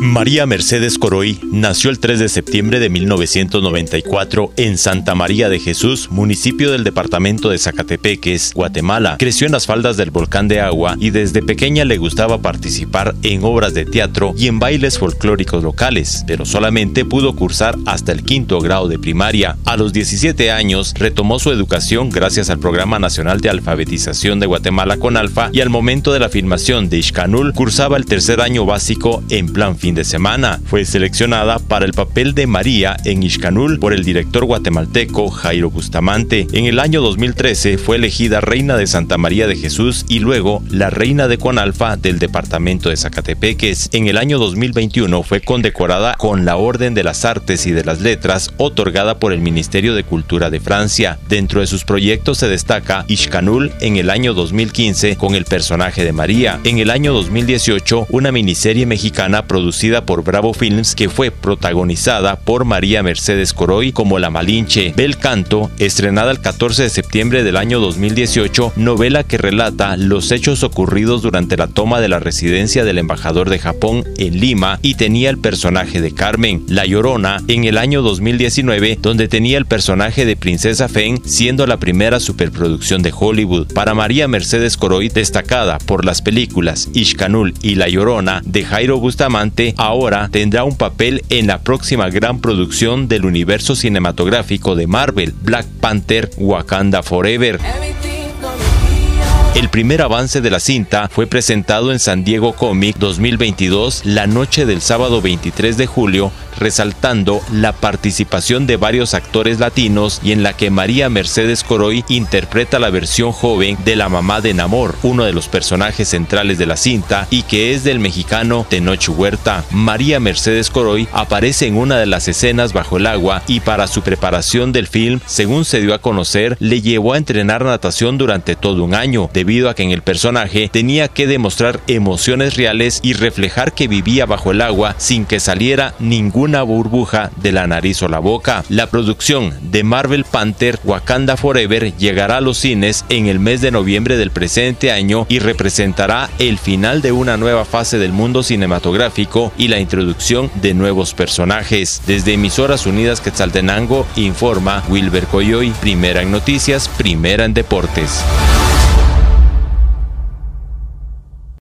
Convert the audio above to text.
María Mercedes Coroy nació el 3 de septiembre de 1994 en Santa María de Jesús, municipio del departamento de Zacatepeques, Guatemala. Creció en las faldas del volcán de agua y desde pequeña le gustaba participar en obras de teatro y en bailes folclóricos locales, pero solamente pudo cursar hasta el quinto grado de primaria. A los 17 años retomó su educación gracias al Programa Nacional de Alfabetización de Guatemala con Alfa y al momento de la filmación de Ishkanul cursaba el tercer año básico en plan de semana. Fue seleccionada para el papel de María en Ishkanul por el director guatemalteco Jairo Bustamante. En el año 2013 fue elegida reina de Santa María de Jesús y luego la reina de Conalfa del departamento de Zacatepeques. En el año 2021 fue condecorada con la Orden de las Artes y de las Letras otorgada por el Ministerio de Cultura de Francia. Dentro de sus proyectos se destaca Ishkanul en el año 2015 con el personaje de María. En el año 2018 una miniserie mexicana producida por Bravo Films que fue protagonizada por María Mercedes Coroy como La Malinche. Bel Canto, estrenada el 14 de septiembre del año 2018, novela que relata los hechos ocurridos durante la toma de la residencia del embajador de Japón en Lima y tenía el personaje de Carmen, La Llorona, en el año 2019, donde tenía el personaje de Princesa Fen, siendo la primera superproducción de Hollywood. Para María Mercedes Coroy, destacada por las películas Ishkanul y La Llorona de Jairo Bustamante, ahora tendrá un papel en la próxima gran producción del universo cinematográfico de Marvel, Black Panther Wakanda Forever. El primer avance de la cinta fue presentado en San Diego Comic 2022 la noche del sábado 23 de julio resaltando la participación de varios actores latinos y en la que María Mercedes Coroy interpreta la versión joven de la mamá de Namor, uno de los personajes centrales de la cinta y que es del mexicano Tenoch Huerta. María Mercedes Coroy aparece en una de las escenas bajo el agua y para su preparación del film, según se dio a conocer, le llevó a entrenar natación durante todo un año, debido a que en el personaje tenía que demostrar emociones reales y reflejar que vivía bajo el agua sin que saliera ningún una burbuja de la nariz o la boca. La producción de Marvel Panther Wakanda Forever llegará a los cines en el mes de noviembre del presente año y representará el final de una nueva fase del mundo cinematográfico y la introducción de nuevos personajes. Desde Emisoras Unidas Quetzaltenango informa Wilber Coyoy, primera en noticias, primera en deportes.